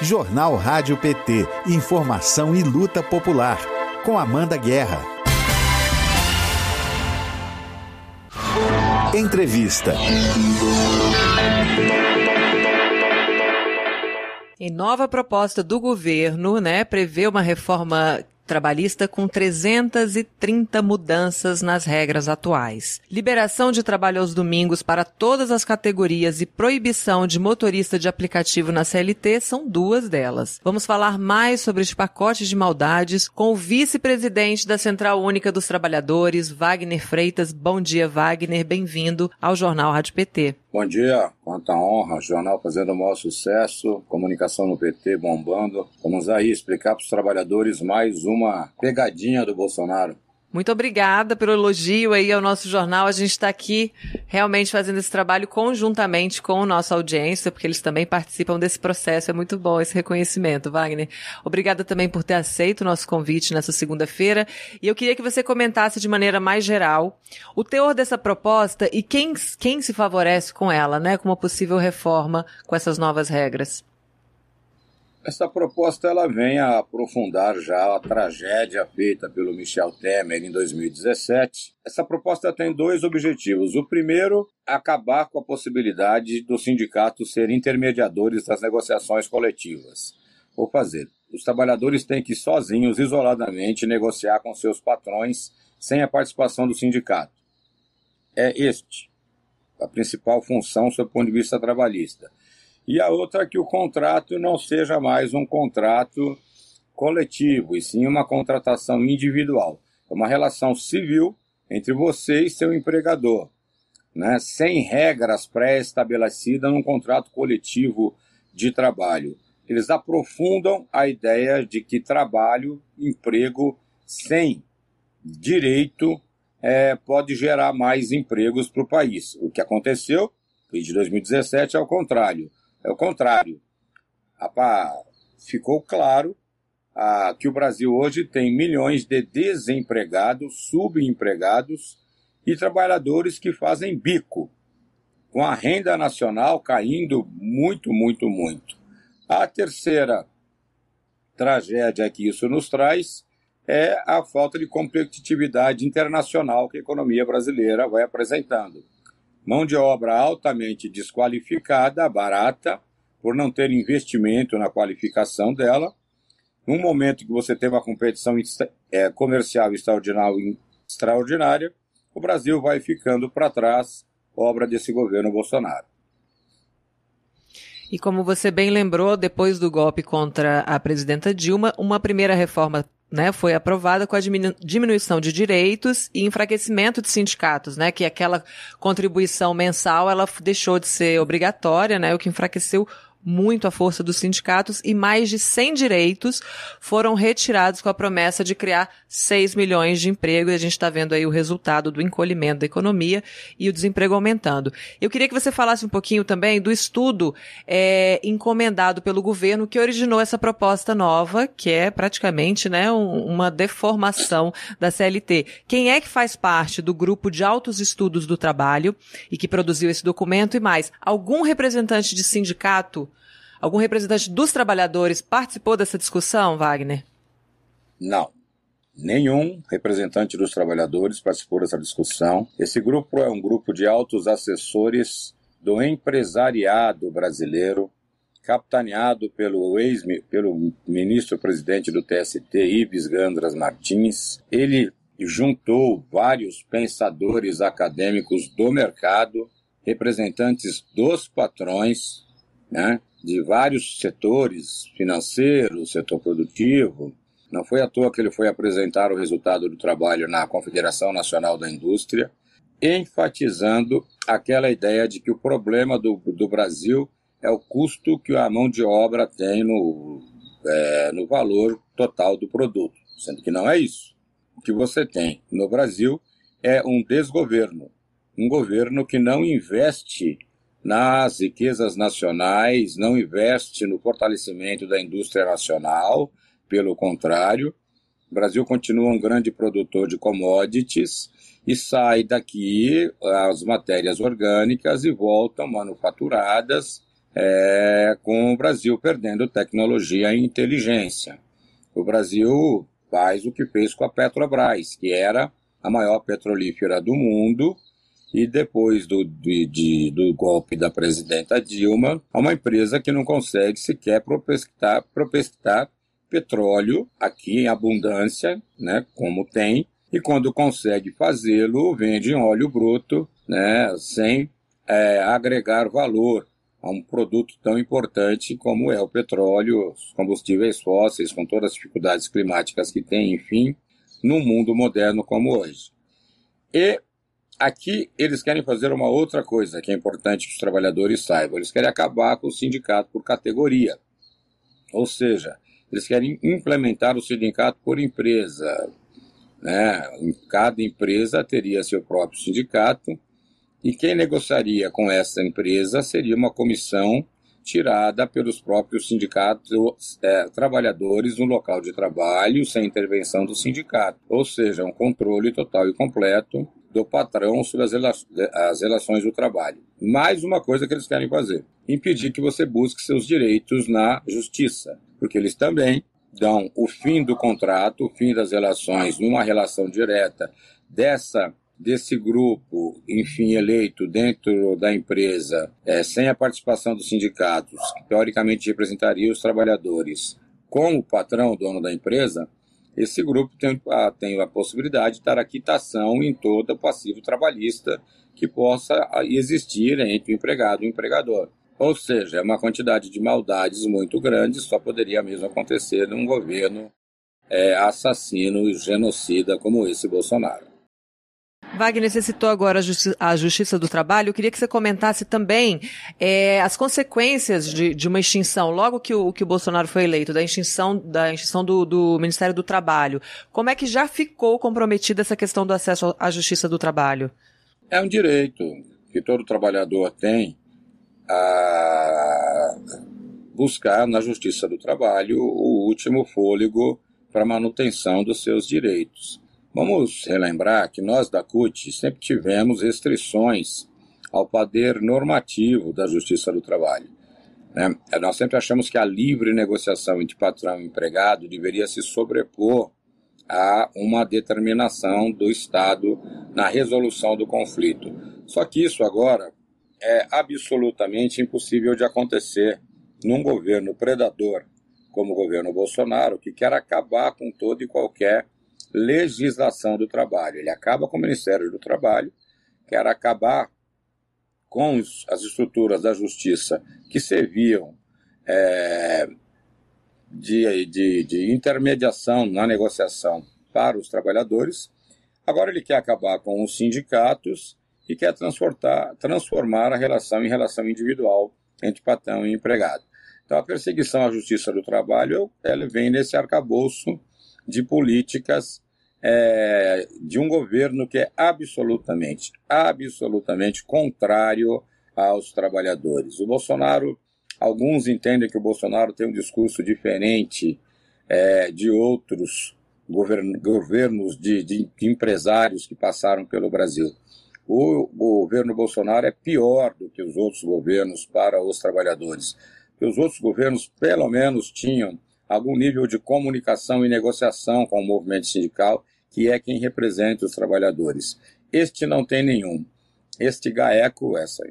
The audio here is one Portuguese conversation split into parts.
Jornal Rádio PT. Informação e luta popular. Com Amanda Guerra. Entrevista. Em nova proposta do governo, né, prevê uma reforma trabalhista com 330 mudanças nas regras atuais. Liberação de trabalho aos domingos para todas as categorias e proibição de motorista de aplicativo na CLT são duas delas. Vamos falar mais sobre este pacote de maldades com o vice-presidente da Central Única dos Trabalhadores, Wagner Freitas. Bom dia, Wagner. Bem-vindo ao Jornal Rádio PT. Bom dia, quanta honra, jornal fazendo o maior sucesso, comunicação no PT bombando. Vamos aí explicar para os trabalhadores mais uma pegadinha do Bolsonaro. Muito obrigada pelo elogio aí ao nosso jornal. A gente está aqui realmente fazendo esse trabalho conjuntamente com a nossa audiência, porque eles também participam desse processo. É muito bom esse reconhecimento, Wagner. Obrigada também por ter aceito o nosso convite nessa segunda-feira. E eu queria que você comentasse de maneira mais geral o teor dessa proposta e quem, quem se favorece com ela, né, com uma possível reforma com essas novas regras. Essa proposta ela vem a aprofundar já a tragédia feita pelo Michel Temer em 2017. Essa proposta tem dois objetivos. O primeiro, acabar com a possibilidade dos sindicatos serem intermediadores das negociações coletivas. Vou fazer. Os trabalhadores têm que sozinhos, isoladamente, negociar com seus patrões sem a participação do sindicato. É este a principal função sob o ponto de vista trabalhista e a outra é que o contrato não seja mais um contrato coletivo, e sim uma contratação individual. É uma relação civil entre você e seu empregador, né? sem regras pré-estabelecidas num contrato coletivo de trabalho. Eles aprofundam a ideia de que trabalho, emprego sem direito é, pode gerar mais empregos para o país. O que aconteceu de 2017 é o contrário. É o contrário. Ficou claro ah, que o Brasil hoje tem milhões de desempregados, subempregados e trabalhadores que fazem bico, com a renda nacional caindo muito, muito, muito. A terceira tragédia que isso nos traz é a falta de competitividade internacional que a economia brasileira vai apresentando mão de obra altamente desqualificada, barata, por não ter investimento na qualificação dela. Num momento que você tem uma competição é, comercial extraordinária, o Brasil vai ficando para trás, obra desse governo Bolsonaro. E como você bem lembrou, depois do golpe contra a presidenta Dilma, uma primeira reforma né, foi aprovada com a diminuição de direitos e enfraquecimento de sindicatos, né, que aquela contribuição mensal ela deixou de ser obrigatória, né, o que enfraqueceu muito a força dos sindicatos e mais de 100 direitos foram retirados com a promessa de criar 6 milhões de empregos. E a gente está vendo aí o resultado do encolhimento da economia e o desemprego aumentando. Eu queria que você falasse um pouquinho também do estudo é, encomendado pelo governo que originou essa proposta nova, que é praticamente né, um, uma deformação da CLT. Quem é que faz parte do grupo de altos estudos do trabalho e que produziu esse documento e mais? Algum representante de sindicato Algum representante dos trabalhadores participou dessa discussão, Wagner? Não. Nenhum representante dos trabalhadores participou dessa discussão. Esse grupo é um grupo de altos assessores do empresariado brasileiro, capitaneado pelo ex pelo ministro-presidente do TST, Ives Gandras Martins. Ele juntou vários pensadores acadêmicos do mercado, representantes dos patrões, né, de vários setores, financeiro, setor produtivo. Não foi à toa que ele foi apresentar o resultado do trabalho na Confederação Nacional da Indústria, enfatizando aquela ideia de que o problema do, do Brasil é o custo que a mão de obra tem no, é, no valor total do produto, sendo que não é isso. O que você tem no Brasil é um desgoverno, um governo que não investe nas riquezas nacionais, não investe no fortalecimento da indústria nacional, pelo contrário, o Brasil continua um grande produtor de commodities e sai daqui as matérias orgânicas e voltam manufaturadas é, com o Brasil perdendo tecnologia e inteligência. O Brasil faz o que fez com a Petrobras, que era a maior petrolífera do mundo, e depois do, de, de, do golpe da presidenta Dilma, é uma empresa que não consegue sequer prospectar, prospectar petróleo aqui em abundância, né, como tem, e quando consegue fazê-lo, vende em óleo bruto, né, sem é, agregar valor a um produto tão importante como é o petróleo, os combustíveis fósseis, com todas as dificuldades climáticas que tem, enfim, num mundo moderno como hoje. E aqui eles querem fazer uma outra coisa que é importante que os trabalhadores saibam. Eles querem acabar com o sindicato por categoria. Ou seja, eles querem implementar o sindicato por empresa. Né? Cada empresa teria seu próprio sindicato e quem negociaria com essa empresa seria uma comissão tirada pelos próprios sindicatos é, trabalhadores no local de trabalho sem intervenção do sindicato, ou seja, um controle total e completo do patrão sobre as, rela as relações do trabalho. Mais uma coisa que eles querem fazer: impedir que você busque seus direitos na justiça, porque eles também dão o fim do contrato, o fim das relações numa relação direta dessa desse grupo, enfim, eleito dentro da empresa, é, sem a participação dos sindicatos, que teoricamente representaria os trabalhadores, com o patrão, dono da empresa, esse grupo tem a, tem a possibilidade de dar a quitação em todo o passivo trabalhista que possa existir entre o empregado e o empregador. Ou seja, é uma quantidade de maldades muito grande, só poderia mesmo acontecer num governo é, assassino e genocida como esse Bolsonaro. Wagner, você citou agora a, justi a, Justiça do Trabalho. Eu queria que você comentasse também é, as consequências de, de, uma extinção, logo que o, que o Bolsonaro foi eleito, da extinção, da extinção do, do, Ministério do Trabalho. Como é que já ficou comprometida essa questão do acesso à Justiça do Trabalho? É um direito que todo trabalhador tem a buscar na Justiça do Trabalho o último fôlego para manutenção dos seus direitos. Vamos relembrar que nós da CUT sempre tivemos restrições ao poder normativo da Justiça do Trabalho. Né? Nós sempre achamos que a livre negociação entre patrão e empregado deveria se sobrepor a uma determinação do Estado na resolução do conflito. Só que isso agora é absolutamente impossível de acontecer num governo predador como o governo Bolsonaro, que quer acabar com todo e qualquer legislação do trabalho. Ele acaba com o Ministério do Trabalho, quer acabar com as estruturas da justiça que serviam é, de, de, de intermediação na negociação para os trabalhadores. Agora ele quer acabar com os sindicatos e quer transformar a relação em relação individual entre patrão e empregado. Então a perseguição à justiça do trabalho ela vem nesse arcabouço de políticas é, de um governo que é absolutamente, absolutamente contrário aos trabalhadores. O Bolsonaro, alguns entendem que o Bolsonaro tem um discurso diferente é, de outros govern governos de, de, empresários que passaram pelo Brasil. O, o governo Bolsonaro é pior do que os outros governos para os trabalhadores. Porque os outros governos, pelo menos, tinham algum nível de comunicação e negociação com o movimento sindical, que é quem representa os trabalhadores. Este não tem nenhum. Este GAECO, esse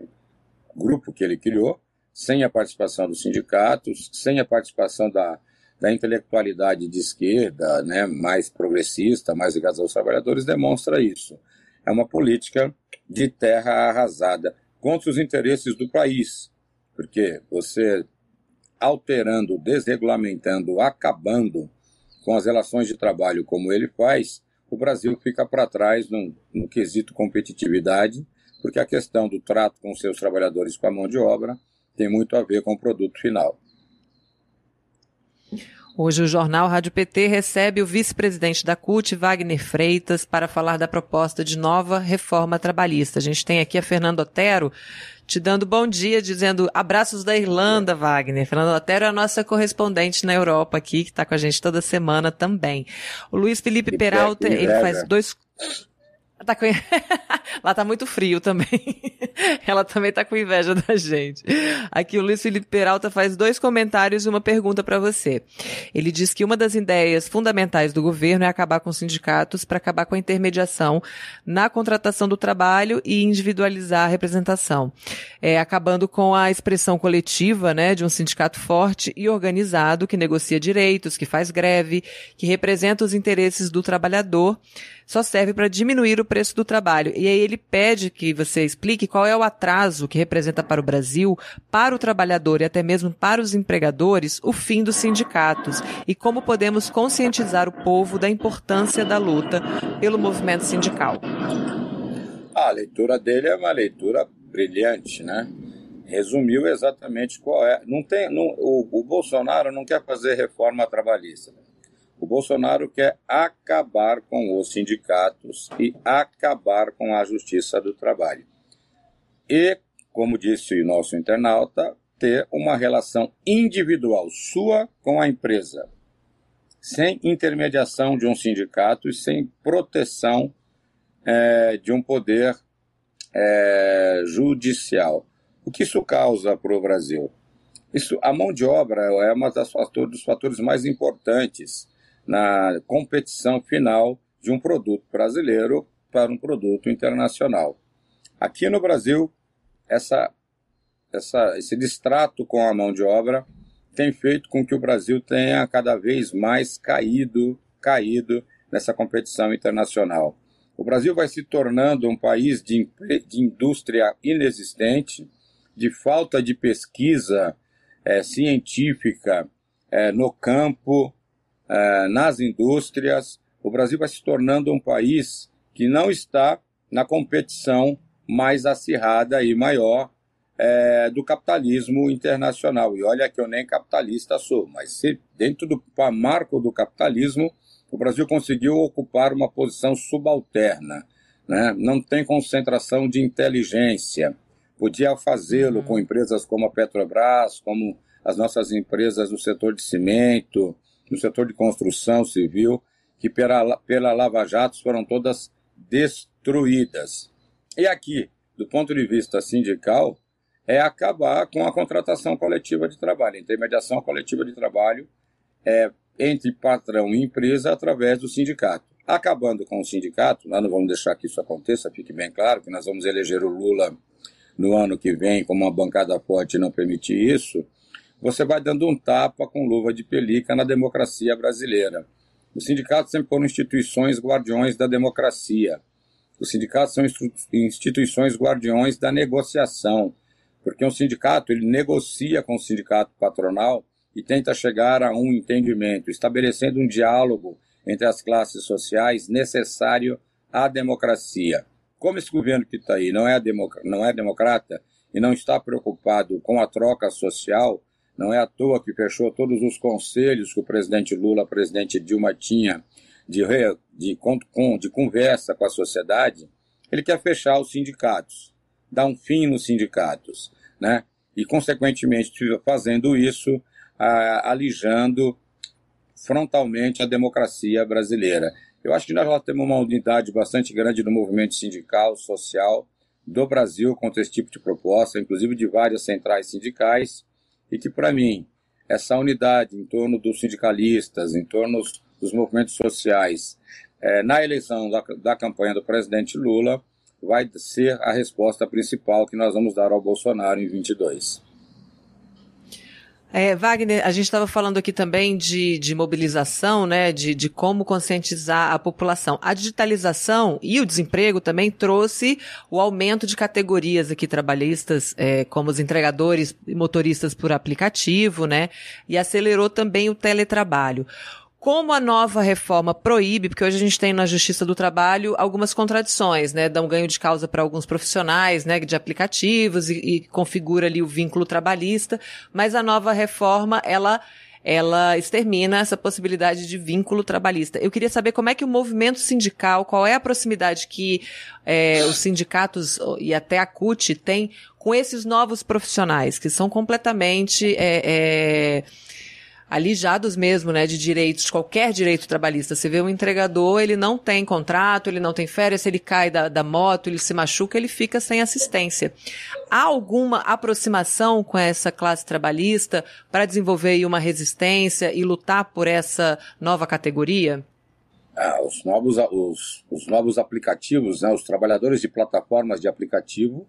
grupo que ele criou, sem a participação dos sindicatos, sem a participação da, da intelectualidade de esquerda, né, mais progressista, mais ligada aos trabalhadores, demonstra isso. É uma política de terra arrasada contra os interesses do país, porque você alterando, desregulamentando, acabando com as relações de trabalho como ele faz, o Brasil fica para trás no, no quesito competitividade, porque a questão do trato com seus trabalhadores com a mão de obra tem muito a ver com o produto final. Hoje o jornal Rádio PT recebe o vice-presidente da CUT, Wagner Freitas, para falar da proposta de nova reforma trabalhista. A gente tem aqui a Fernando Otero te dando bom dia, dizendo abraços da Irlanda, Wagner. Fernando Otero é a nossa correspondente na Europa aqui, que está com a gente toda semana também. O Luiz Felipe Peralta, ele faz dois Tá com... Lá tá muito frio também. Ela também tá com inveja da gente. Aqui o Luiz Felipe Peralta faz dois comentários e uma pergunta para você. Ele diz que uma das ideias fundamentais do governo é acabar com os sindicatos para acabar com a intermediação na contratação do trabalho e individualizar a representação. É, acabando com a expressão coletiva, né, de um sindicato forte e organizado que negocia direitos, que faz greve, que representa os interesses do trabalhador só serve para diminuir o preço do trabalho. E aí ele pede que você explique qual é o atraso que representa para o Brasil, para o trabalhador e até mesmo para os empregadores, o fim dos sindicatos e como podemos conscientizar o povo da importância da luta pelo movimento sindical. A leitura dele é uma leitura brilhante, né? Resumiu exatamente qual é. Não tem, não, o, o Bolsonaro não quer fazer reforma trabalhista. O Bolsonaro quer acabar com os sindicatos e acabar com a justiça do trabalho. E, como disse o nosso internauta, ter uma relação individual sua com a empresa, sem intermediação de um sindicato e sem proteção é, de um poder é, judicial. O que isso causa para o Brasil? Isso, a mão de obra é um dos fatores mais importantes na competição final de um produto brasileiro para um produto internacional. Aqui no Brasil, essa, essa, esse distrato com a mão de obra tem feito com que o Brasil tenha cada vez mais caído, caído nessa competição internacional. O Brasil vai se tornando um país de, de indústria inexistente, de falta de pesquisa é, científica é, no campo, é, nas indústrias. O Brasil vai se tornando um país que não está na competição mais acirrada e maior é, do capitalismo internacional. E olha que eu nem capitalista sou, mas se, dentro do marco do capitalismo, o Brasil conseguiu ocupar uma posição subalterna. Né? Não tem concentração de inteligência. Podia fazê-lo uhum. com empresas como a Petrobras, como as nossas empresas do setor de cimento, no setor de construção civil, que pela, pela Lava Jato foram todas destruídas. E aqui, do ponto de vista sindical, é acabar com a contratação coletiva de trabalho, intermediação coletiva de trabalho é, entre patrão e empresa através do sindicato. Acabando com o sindicato, nós não vamos deixar que isso aconteça, fique bem claro que nós vamos eleger o Lula no ano que vem como uma bancada forte não permitir isso, você vai dando um tapa com luva de pelica na democracia brasileira. Os sindicatos sempre foram instituições guardiões da democracia. Os sindicatos são instituições guardiões da negociação, porque um sindicato ele negocia com o sindicato patronal e tenta chegar a um entendimento, estabelecendo um diálogo entre as classes sociais necessário à democracia. Como esse governo que está aí não é, não é democrata e não está preocupado com a troca social, não é à toa que fechou todos os conselhos que o presidente Lula, a presidente Dilma tinha de, de, de, de conversa com a sociedade. Ele quer fechar os sindicatos, dar um fim nos sindicatos, né? E, consequentemente, fazendo isso, alijando frontalmente a democracia brasileira. Eu acho que nós já temos uma unidade bastante grande no movimento sindical, social do Brasil contra esse tipo de proposta, inclusive de várias centrais sindicais, e que, para mim, essa unidade em torno dos sindicalistas, em torno dos movimentos sociais, é, na eleição da, da campanha do presidente Lula, vai ser a resposta principal que nós vamos dar ao Bolsonaro em 22. É, Wagner, a gente estava falando aqui também de, de mobilização, né, de, de como conscientizar a população. A digitalização e o desemprego também trouxe o aumento de categorias aqui trabalhistas, é, como os entregadores e motoristas por aplicativo, né, e acelerou também o teletrabalho como a nova reforma proíbe, porque hoje a gente tem na Justiça do Trabalho algumas contradições, né? Dá um ganho de causa para alguns profissionais, né, de aplicativos e, e configura ali o vínculo trabalhista, mas a nova reforma, ela ela extermina essa possibilidade de vínculo trabalhista. Eu queria saber como é que o movimento sindical, qual é a proximidade que é, os sindicatos e até a CUT tem com esses novos profissionais, que são completamente é, é, alijados mesmo, né, de direitos, qualquer direito trabalhista. Você vê um entregador, ele não tem contrato, ele não tem férias, ele cai da, da moto, ele se machuca, ele fica sem assistência. Há alguma aproximação com essa classe trabalhista para desenvolver uma resistência e lutar por essa nova categoria? Ah, os, novos, os, os novos aplicativos, né, os trabalhadores de plataformas de aplicativo,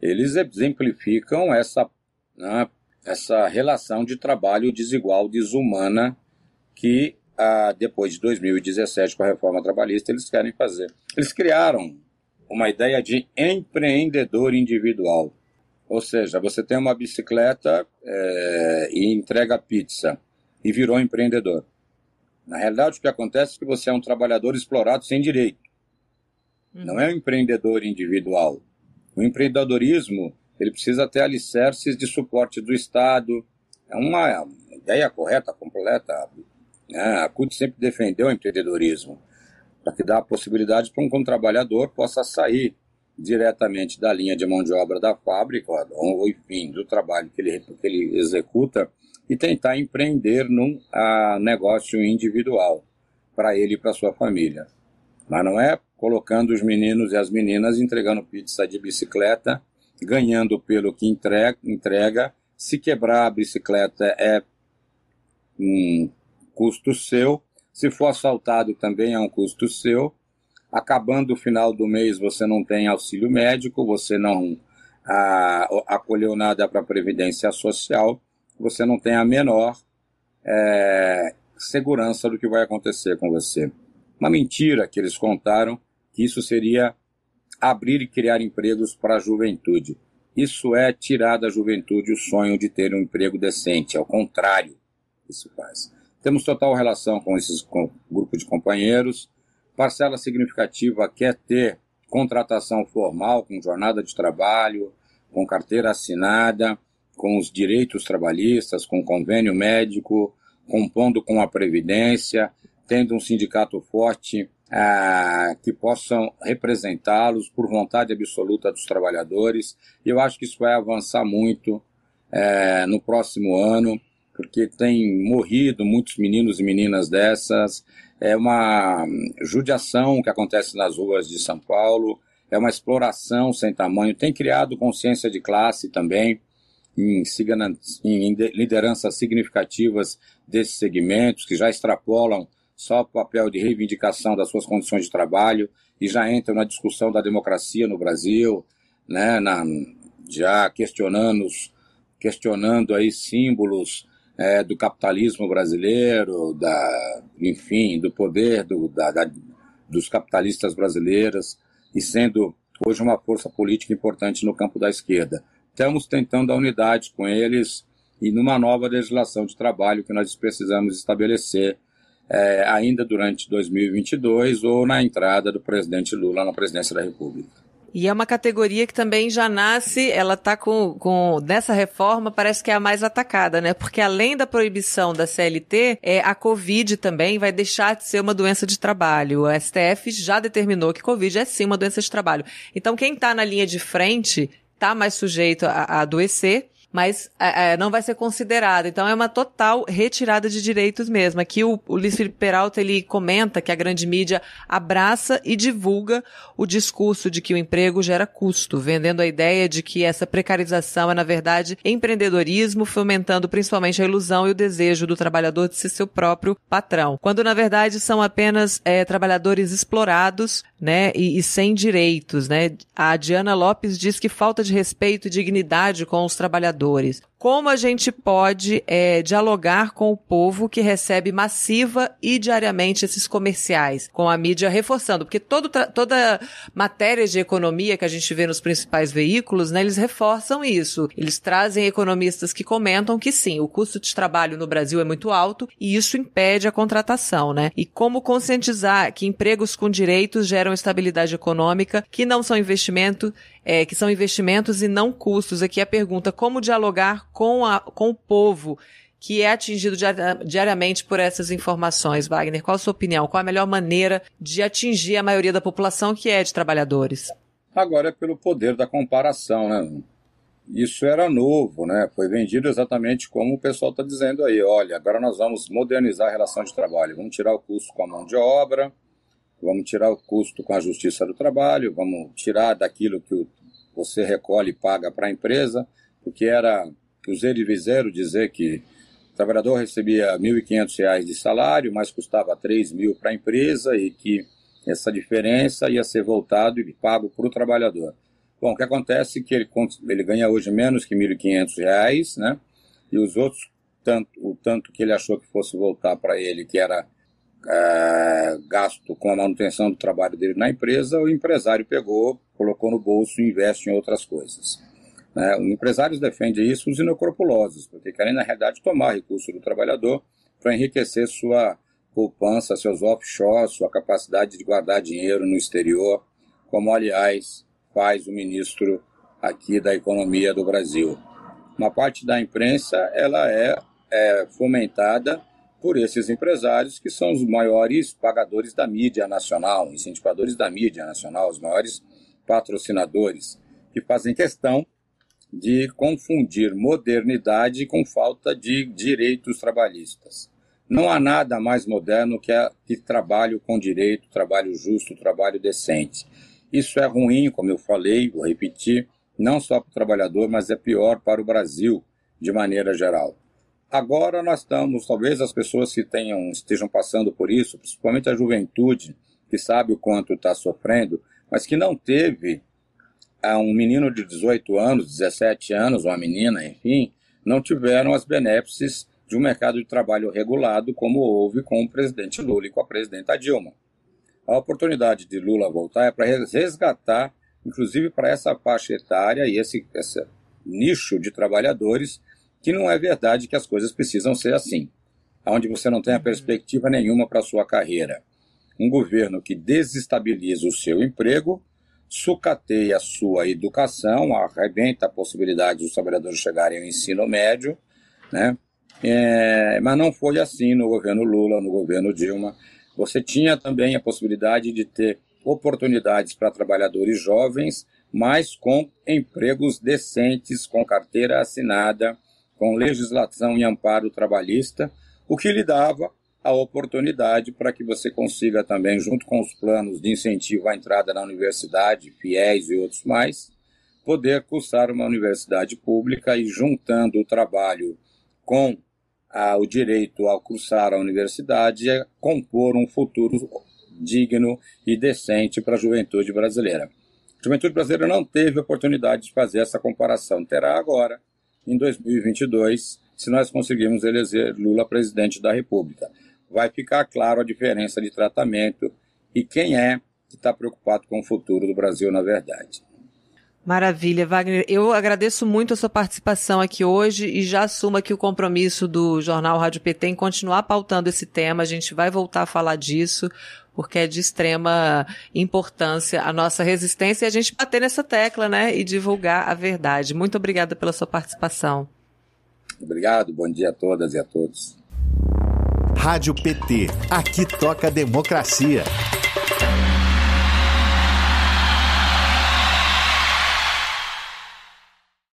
eles exemplificam essa né, essa relação de trabalho desigual, desumana, que ah, depois de 2017, com a reforma trabalhista, eles querem fazer. Eles criaram uma ideia de empreendedor individual. Ou seja, você tem uma bicicleta é, e entrega pizza e virou empreendedor. Na realidade, o que acontece é que você é um trabalhador explorado sem direito. Uhum. Não é um empreendedor individual. O empreendedorismo ele precisa ter alicerces de suporte do Estado. É uma ideia correta, completa. Né? A CUT sempre defendeu o empreendedorismo, para que dá a possibilidade para um trabalhador possa sair diretamente da linha de mão de obra da fábrica, ou enfim, do trabalho que ele, que ele executa, e tentar empreender num a, negócio individual, para ele e para sua família. Mas não é colocando os meninos e as meninas entregando pizza de bicicleta ganhando pelo que entrega, entrega. Se quebrar a bicicleta é um custo seu. Se for assaltado também é um custo seu. Acabando o final do mês você não tem auxílio médico, você não a, acolheu nada para a Previdência Social, você não tem a menor é, segurança do que vai acontecer com você. Uma mentira que eles contaram que isso seria abrir e criar empregos para a juventude. Isso é tirar da juventude o sonho de ter um emprego decente, ao contrário, isso faz. Temos total relação com esses com, grupo de companheiros. Parcela significativa quer ter contratação formal, com jornada de trabalho, com carteira assinada, com os direitos trabalhistas, com convênio médico, compondo com a Previdência, tendo um sindicato forte ah, que possam representá-los por vontade absoluta dos trabalhadores. Eu acho que isso vai avançar muito é, no próximo ano, porque tem morrido muitos meninos e meninas dessas. É uma judiação que acontece nas ruas de São Paulo, é uma exploração sem tamanho. Tem criado consciência de classe também em lideranças significativas desses segmentos que já extrapolam só o papel de reivindicação das suas condições de trabalho e já entram na discussão da democracia no Brasil, né, na, já questionando, questionando aí símbolos é, do capitalismo brasileiro, da, enfim, do poder do, da, da, dos capitalistas brasileiros e sendo hoje uma força política importante no campo da esquerda. Estamos tentando a unidade com eles e numa nova legislação de trabalho que nós precisamos estabelecer é, ainda durante 2022 ou na entrada do presidente Lula na presidência da República. E é uma categoria que também já nasce, ela está com, com, nessa reforma, parece que é a mais atacada, né? Porque além da proibição da CLT, é, a Covid também vai deixar de ser uma doença de trabalho. O STF já determinou que Covid é sim uma doença de trabalho. Então quem está na linha de frente está mais sujeito a, a adoecer mas é, é, não vai ser considerado. Então é uma total retirada de direitos mesmo. Aqui o, o Luiz Felipe Peralta ele comenta que a grande mídia abraça e divulga o discurso de que o emprego gera custo, vendendo a ideia de que essa precarização é na verdade empreendedorismo, fomentando principalmente a ilusão e o desejo do trabalhador de ser seu próprio patrão, quando na verdade são apenas é, trabalhadores explorados, né, e, e sem direitos, né. A Diana Lopes diz que falta de respeito e dignidade com os trabalhadores trabalhadores. Como a gente pode é, dialogar com o povo que recebe massiva e diariamente esses comerciais, com a mídia reforçando, porque todo toda matéria de economia que a gente vê nos principais veículos, né, eles reforçam isso. Eles trazem economistas que comentam que sim, o custo de trabalho no Brasil é muito alto e isso impede a contratação, né? E como conscientizar que empregos com direitos geram estabilidade econômica, que não são investimento é, que são investimentos e não custos. Aqui a pergunta, como dialogar com, a, com o povo que é atingido diariamente por essas informações, Wagner? Qual a sua opinião? Qual a melhor maneira de atingir a maioria da população que é de trabalhadores? Agora é pelo poder da comparação, né? isso era novo, né? Foi vendido exatamente como o pessoal está dizendo aí. Olha, agora nós vamos modernizar a relação de trabalho, vamos tirar o custo com a mão de obra, vamos tirar o custo com a justiça do trabalho, vamos tirar daquilo que você recolhe e paga para a empresa, porque era o Zé de Viseiro dizer que o trabalhador recebia R$ 1.500 de salário, mas custava R$ mil para a empresa e que essa diferença ia ser voltado e pago para o trabalhador. Bom, o que acontece é que ele, ele ganha hoje menos que R$ 1.500, né? E os outros, tanto, o tanto que ele achou que fosse voltar para ele, que era é, gasto com a manutenção do trabalho dele na empresa, o empresário pegou, colocou no bolso e investe em outras coisas. Né? Os empresários defendem isso os escrupulosos, porque querem, na realidade, tomar recurso do trabalhador para enriquecer sua poupança, seus offshores, sua capacidade de guardar dinheiro no exterior, como, aliás, faz o ministro aqui da Economia do Brasil. Uma parte da imprensa ela é, é fomentada por esses empresários que são os maiores pagadores da mídia nacional, incentivadores da mídia nacional, os maiores patrocinadores, que fazem questão de confundir modernidade com falta de direitos trabalhistas. Não há nada mais moderno que, a, que trabalho com direito, trabalho justo, trabalho decente. Isso é ruim, como eu falei, vou repetir, não só para o trabalhador, mas é pior para o Brasil de maneira geral. Agora nós estamos, talvez as pessoas que tenham, estejam passando por isso, principalmente a juventude, que sabe o quanto está sofrendo, mas que não teve a um menino de 18 anos, 17 anos, uma menina, enfim, não tiveram as benéfices de um mercado de trabalho regulado como houve com o presidente Lula e com a presidenta Dilma. A oportunidade de Lula voltar é para resgatar, inclusive para essa faixa etária e esse, esse nicho de trabalhadores, que não é verdade que as coisas precisam ser assim, onde você não tem a perspectiva nenhuma para a sua carreira. Um governo que desestabiliza o seu emprego sucateia a sua educação, arrebenta a possibilidade dos trabalhadores chegarem ao ensino médio, né? É, mas não foi assim no governo Lula, no governo Dilma. Você tinha também a possibilidade de ter oportunidades para trabalhadores jovens, mas com empregos decentes, com carteira assinada, com legislação e amparo trabalhista, o que lhe dava a oportunidade para que você consiga também, junto com os planos de incentivo à entrada na universidade, FIES e outros mais, poder cursar uma universidade pública e juntando o trabalho com o direito a cursar a universidade é compor um futuro digno e decente para a juventude brasileira. A juventude brasileira não teve oportunidade de fazer essa comparação. Terá agora, em 2022, se nós conseguirmos eleger Lula presidente da República vai ficar claro a diferença de tratamento e quem é que está preocupado com o futuro do Brasil, na verdade. Maravilha, Wagner. Eu agradeço muito a sua participação aqui hoje e já assumo aqui o compromisso do Jornal Rádio PT em continuar pautando esse tema. A gente vai voltar a falar disso, porque é de extrema importância a nossa resistência e a gente bater nessa tecla, né, e divulgar a verdade. Muito obrigada pela sua participação. Obrigado, bom dia a todas e a todos. Rádio PT. Aqui toca democracia.